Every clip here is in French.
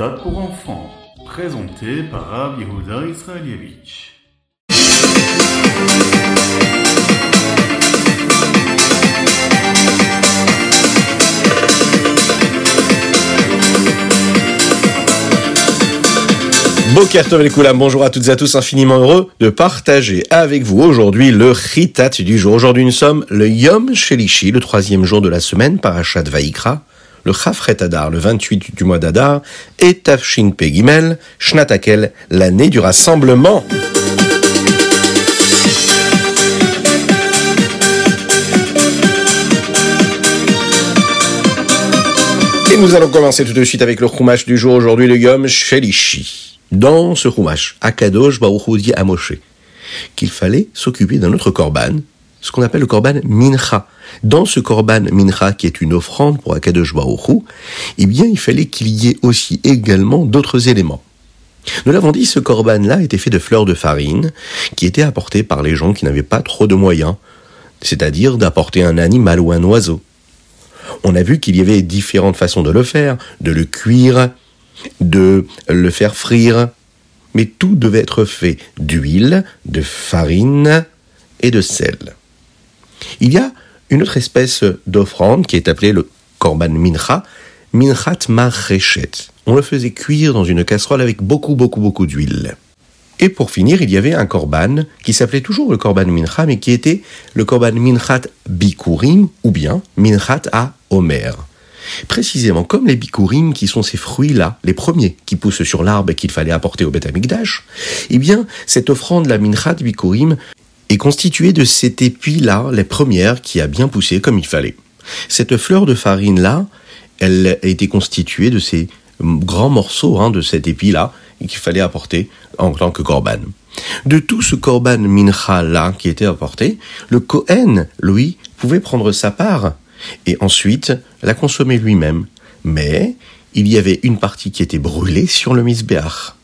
Ritat pour enfants, présenté par Rav Yehuda Israelievich. Bonjour à toutes et à tous, infiniment heureux de partager avec vous aujourd'hui le Ritat du jour. Aujourd'hui nous sommes le Yom Shelishi, le troisième jour de la semaine, Parashat Vaikra, le Chafret Adar, le 28 du mois d'Adar, et Tafshin Pegimel, Shnatakel, l'année du rassemblement. Et nous allons commencer tout de suite avec le Chumash du jour aujourd'hui, le Yom Shelishi. Dans ce Chumash, Akadosh Baruch dit à Moshe qu'il fallait s'occuper d'un autre korban, ce qu'on appelle le korban mincha. Dans ce korban mincha, qui est une offrande pour Akadosh Baruch eh bien, il fallait qu'il y ait aussi également d'autres éléments. Nous l'avons dit, ce korban-là était fait de fleurs de farine, qui étaient apportées par les gens qui n'avaient pas trop de moyens, c'est-à-dire d'apporter un animal ou un oiseau. On a vu qu'il y avait différentes façons de le faire, de le cuire, de le faire frire, mais tout devait être fait d'huile, de farine et de sel. Il y a une autre espèce d'offrande qui est appelée le korban mincha, minchat marrechet. On le faisait cuire dans une casserole avec beaucoup, beaucoup, beaucoup d'huile. Et pour finir, il y avait un korban qui s'appelait toujours le korban mincha, mais qui était le korban minchat bikurim ou bien minchat à Omer. Précisément comme les bikurim, qui sont ces fruits-là, les premiers qui poussent sur l'arbre et qu'il fallait apporter au Beth eh bien, cette offrande, la minchat bikurim, est constituée de cet épi-là, les premières, qui a bien poussé comme il fallait. Cette fleur de farine-là, elle été constituée de ces grands morceaux hein, de cet épi-là qu'il fallait apporter en tant que korban. De tout ce korban mincha-là qui était apporté, le Kohen, lui, pouvait prendre sa part et ensuite la consommer lui-même. Mais il y avait une partie qui était brûlée sur le misbéach.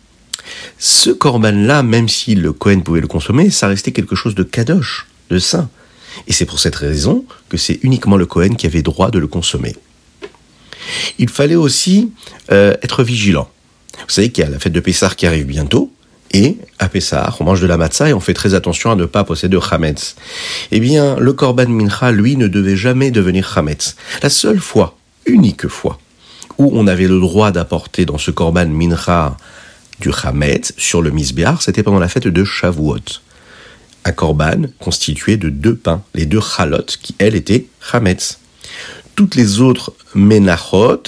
Ce korban-là, même si le Kohen pouvait le consommer, ça restait quelque chose de kadosh, de saint. Et c'est pour cette raison que c'est uniquement le Kohen qui avait droit de le consommer. Il fallait aussi euh, être vigilant. Vous savez qu'il y a la fête de Pessah qui arrive bientôt, et à Pessah, on mange de la matzah et on fait très attention à ne pas posséder de chametz. Eh bien, le korban mincha, lui, ne devait jamais devenir chametz. La seule fois, unique fois, où on avait le droit d'apporter dans ce korban mincha du chametz sur le misbéar, c'était pendant la fête de Shavuot. Un korban constitué de deux pains, les deux chalot, qui, elles, étaient chametz. Toutes les autres menachot,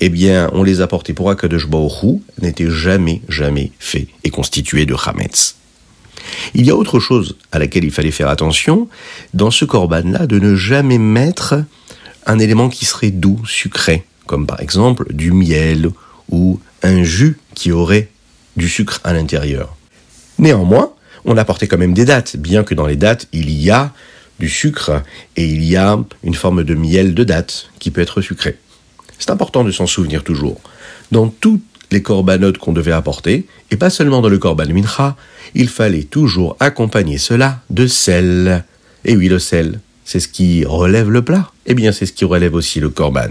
eh bien, on les apportait pour Akadosh Baruch n'étaient jamais, jamais faits et constitués de chametz. Il y a autre chose à laquelle il fallait faire attention, dans ce korban-là, de ne jamais mettre un élément qui serait doux, sucré, comme par exemple du miel ou un jus qui aurait du sucre à l'intérieur. Néanmoins, on apportait quand même des dates, bien que dans les dates, il y a du sucre et il y a une forme de miel de date qui peut être sucré. C'est important de s'en souvenir toujours. Dans toutes les corbanotes qu'on devait apporter, et pas seulement dans le korban mincha, il fallait toujours accompagner cela de sel. Et oui, le sel, c'est ce qui relève le plat. Eh bien, c'est ce qui relève aussi le korban.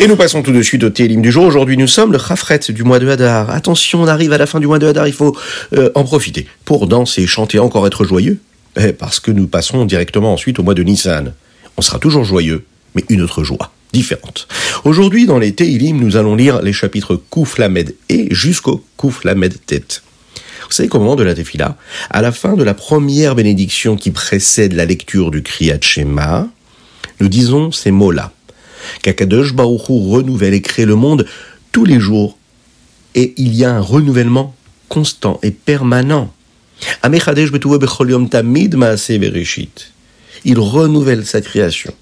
Et nous passons tout de suite au télim du jour. Aujourd'hui, nous sommes le Chafret du mois de Hadar. Attention, on arrive à la fin du mois de Hadar, il faut euh, en profiter pour danser, chanter, encore être joyeux. Eh, parce que nous passerons directement ensuite au mois de Nissan. On sera toujours joyeux, mais une autre joie, différente. Aujourd'hui, dans les Télim, nous allons lire les chapitres Kouf Lamed et jusqu'au Kouf Lamed Tête. Vous savez qu'au moment de la Tefila, à la fin de la première bénédiction qui précède la lecture du Kriyat Shema, nous disons ces mots-là qu'Akadosh Baruchou renouvelle et crée le monde tous les jours. Et il y a un renouvellement constant et permanent. Il renouvelle sa création,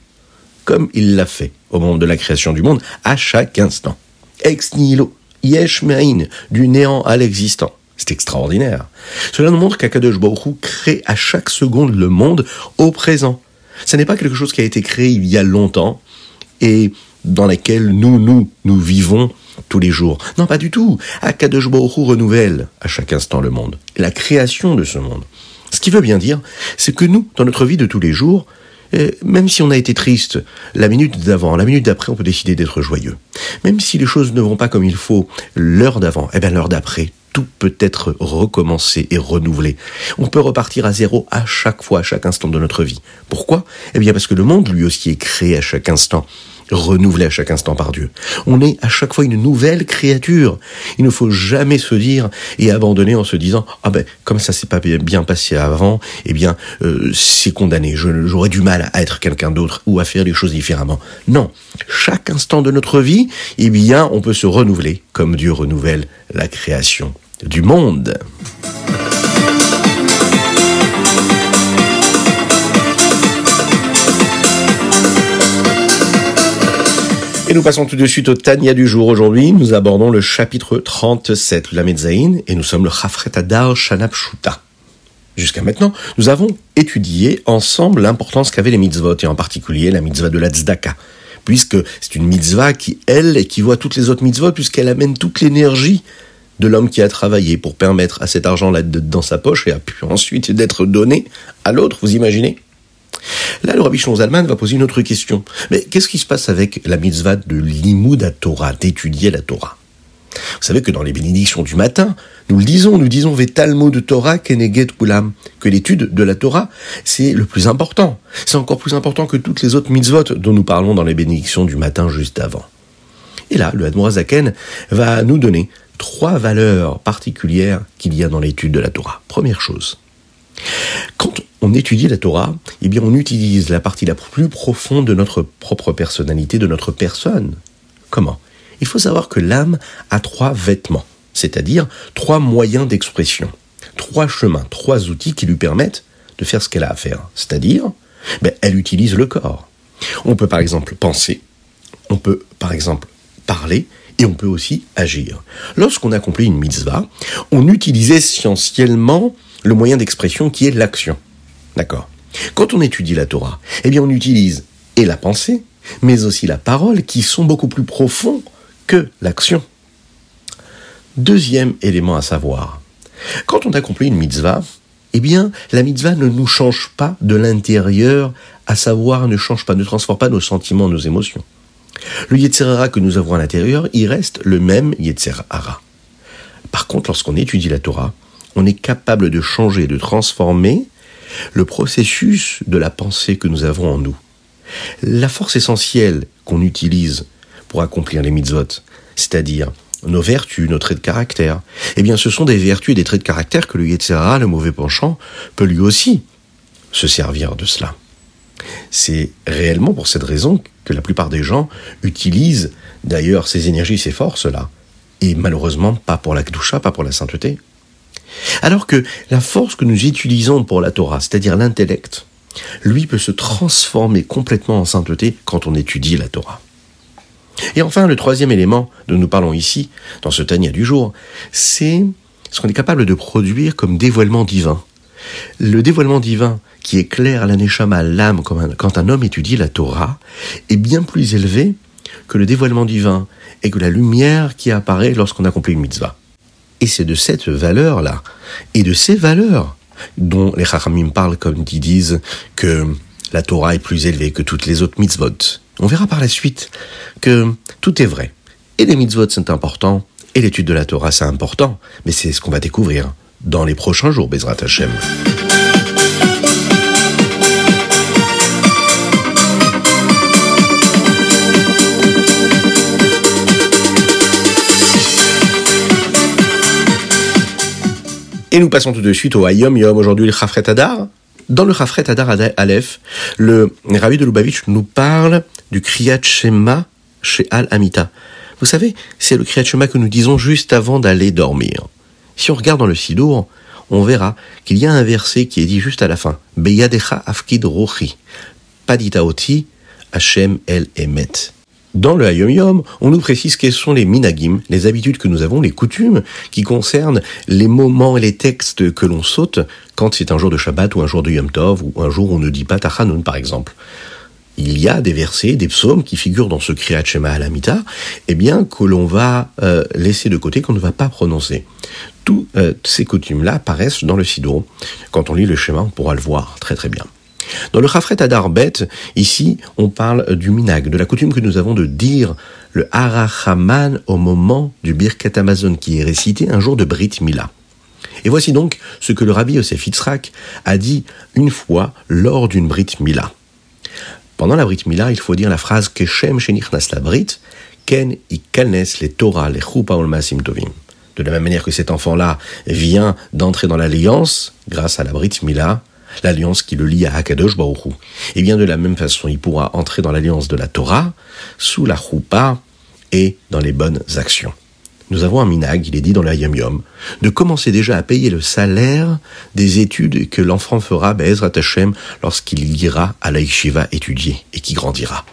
comme il l'a fait au moment de la création du monde, à chaque instant. Ex nihilo, yesh du néant à l'existant. C'est extraordinaire. Cela nous montre qu'Akadosh Baruch crée à chaque seconde le monde au présent. Ce n'est pas quelque chose qui a été créé il y a longtemps et dans laquelle nous, nous, nous vivons tous les jours. Non, pas du tout. Akadosh Baruch renouvelle à chaque instant le monde, la création de ce monde. Ce qui veut bien dire, c'est que nous, dans notre vie de tous les jours, eh, même si on a été triste la minute d'avant, la minute d'après, on peut décider d'être joyeux. Même si les choses ne vont pas comme il faut l'heure d'avant, eh bien l'heure d'après, tout peut être recommencé et renouvelé. On peut repartir à zéro à chaque fois, à chaque instant de notre vie. Pourquoi? Eh bien parce que le monde lui aussi est créé à chaque instant renouvelé à chaque instant par Dieu. On est à chaque fois une nouvelle créature. Il ne faut jamais se dire et abandonner en se disant ah ben comme ça s'est pas bien passé avant, eh bien euh, c'est condamné. J'aurais du mal à être quelqu'un d'autre ou à faire les choses différemment. Non, chaque instant de notre vie, eh bien on peut se renouveler comme Dieu renouvelle la création du monde. Et nous passons tout de suite au Tania du jour. Aujourd'hui, nous abordons le chapitre 37, la Medzaïn, et nous sommes le Chafret Adar. Jusqu'à maintenant, nous avons étudié ensemble l'importance qu'avaient les mitzvot, et en particulier la mitzvah de la tzedaka, puisque c'est une mitzvah qui, elle, équivaut toutes les autres mitzvot, puisqu'elle amène toute l'énergie de l'homme qui a travaillé pour permettre à cet argent-là dans sa poche et a pu ensuite d'être donné à l'autre, vous imaginez? Là, le Rabbi Zalman va poser une autre question. Mais qu'est-ce qui se passe avec la mitzvah de l'imoud à Torah, d'étudier la Torah? Vous savez que dans les bénédictions du matin, nous le disons, nous disons de Torah keneget kulam, que l'étude de la Torah, c'est le plus important. C'est encore plus important que toutes les autres mitzvot dont nous parlons dans les bénédictions du matin juste avant. Et là, le Zaken va nous donner trois valeurs particulières qu'il y a dans l'étude de la Torah. Première chose, quand on étudie la Torah, eh on utilise la partie la plus profonde de notre propre personnalité, de notre personne. Comment? Il faut savoir que l'âme a trois vêtements, c'est-à-dire trois moyens d'expression, trois chemins, trois outils qui lui permettent de faire ce qu'elle a à faire. C'est-à-dire, ben, elle utilise le corps. On peut par exemple penser, on peut par exemple parler, et on peut aussi agir. Lorsqu'on accomplit une mitzvah, on utilise essentiellement le moyen d'expression qui est l'action. D'accord? Quand on étudie la Torah, eh bien on utilise et la pensée, mais aussi la parole, qui sont beaucoup plus profonds que l'action. Deuxième élément à savoir, quand on accomplit une mitzvah, eh bien, la mitzvah ne nous change pas de l'intérieur, à savoir ne change pas, ne transforme pas nos sentiments, nos émotions. Le Yetzerara que nous avons à l'intérieur, il reste le même Yetzerara. Par contre, lorsqu'on étudie la Torah, on est capable de changer, de transformer le processus de la pensée que nous avons en nous. La force essentielle qu'on utilise pour accomplir les mitzvot, c'est-à-dire nos vertus, nos traits de caractère, eh bien ce sont des vertus et des traits de caractère que le Yetzerara, le mauvais penchant, peut lui aussi se servir de cela. C'est réellement pour cette raison que la plupart des gens utilisent d'ailleurs ces énergies, ces forces-là, et malheureusement pas pour la Kdusha, pas pour la sainteté. Alors que la force que nous utilisons pour la Torah, c'est-à-dire l'intellect, lui peut se transformer complètement en sainteté quand on étudie la Torah. Et enfin, le troisième élément dont nous parlons ici, dans ce Tania du jour, c'est ce qu'on est capable de produire comme dévoilement divin. Le dévoilement divin qui éclaire à l'aneshama, l'âme, quand un homme étudie la Torah, est bien plus élevé que le dévoilement divin et que la lumière qui apparaît lorsqu'on accomplit une mitzvah. Et c'est de cette valeur-là, et de ces valeurs, dont les Chachamim parlent comme ils disent que la Torah est plus élevée que toutes les autres mitzvot. On verra par la suite que tout est vrai. Et les mitzvot sont importants, et l'étude de la Torah c'est important, mais c'est ce qu'on va découvrir dans les prochains jours, Bezrat Hashem. Et nous passons tout de suite au Hayom Yom, aujourd'hui le Chafret Adar. Dans le Chafret Adar Aleph, le Rabbi de Lubavitch nous parle du Kriyat Shema chez Al Amita. Vous savez, c'est le Kriyat Shema que nous disons juste avant d'aller dormir. Si on regarde dans le Sidour, on verra qu'il y a un verset qui est dit juste à la fin. Beyadecha afkid rochi. Paditaoti Hashem el. Dans le Hayom Yom, on nous précise quels sont les minagim, les habitudes que nous avons, les coutumes qui concernent les moments et les textes que l'on saute quand c'est un jour de Shabbat ou un jour de Yom Tov ou un jour où on ne dit pas Tachanoun par exemple. il y a des versets, des psaumes qui figurent dans ce Kriyat Shema Alamita, eh bien, que l'on va euh, laisser de côté, qu'on ne va pas prononcer. Toutes euh, ces coutumes-là apparaissent dans le Sidon. Quand on lit le schéma, on pourra le voir très très bien. Dans le Chafret Adarbet, ici, on parle du minag, de la coutume que nous avons de dire le Harachaman au moment du Birkat Amazon qui est récité un jour de Brit Mila. Et voici donc ce que le rabbi Yosef Yitzhak a dit une fois lors d'une Brit Mila. Pendant la Brit Mila, il faut dire la phrase Keshem Shenichnas la Brit, Ken ikalnes les Torah les Chupa Masim Tovim. De la même manière que cet enfant-là vient d'entrer dans l'alliance grâce à la Brit Mila, l'alliance qui le lie à Hakadosh Baruch Et bien de la même façon, il pourra entrer dans l'alliance de la Torah sous la Chupa et dans les bonnes actions. Nous avons un minag, il est dit dans la Yom Yom, de commencer déjà à payer le salaire des études que l'enfant fera, Be'ezrat Hashem, lorsqu'il ira à la yeshiva étudier et qui grandira.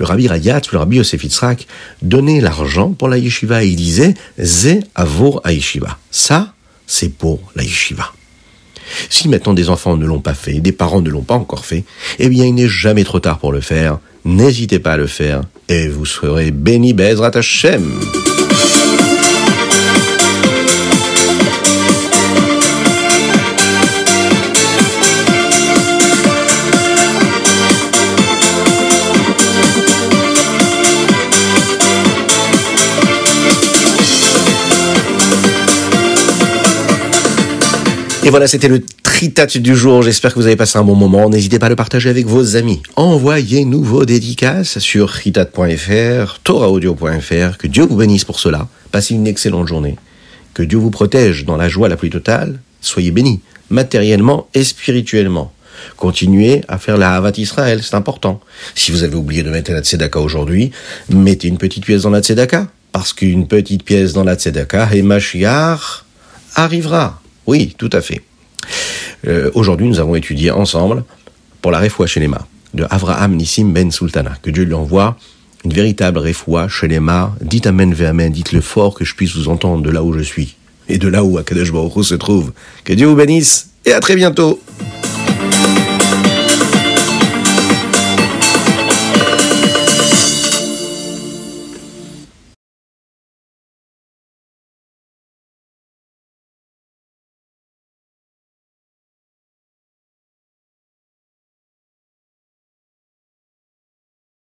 Le rabbi Rayat, le rabbi Yosef Yitzhak, donnait l'argent pour la yeshiva et il disait, Ze avor a yeshiva. Ça, c'est pour la yeshiva. Si maintenant des enfants ne l'ont pas fait, des parents ne l'ont pas encore fait, eh bien il n'est jamais trop tard pour le faire. N'hésitez pas à le faire et vous serez béni Bezrat Hashem. Et voilà, c'était le tritat du jour. J'espère que vous avez passé un bon moment. N'hésitez pas à le partager avec vos amis. Envoyez-nous vos dédicaces sur ritat.fr, toraaudio.fr. Que Dieu vous bénisse pour cela. Passez une excellente journée. Que Dieu vous protège dans la joie la plus totale. Soyez bénis, matériellement et spirituellement. Continuez à faire la Havat Israël, c'est important. Si vous avez oublié de mettre la Tzedaka aujourd'hui, mettez une petite pièce dans la Tzedaka. Parce qu'une petite pièce dans la Tzedaka, et Mashiach arrivera. Oui, tout à fait. Euh, aujourd'hui, nous avons étudié ensemble pour la Refoua Shelema de Avraham Nissim Ben Sultana. Que Dieu lui envoie une véritable Refoua Shelema. Dites Amen ve Amen, dites-le fort que je puisse vous entendre de là où je suis et de là où Akadosh Baruch se trouve. Que Dieu vous bénisse et à très bientôt.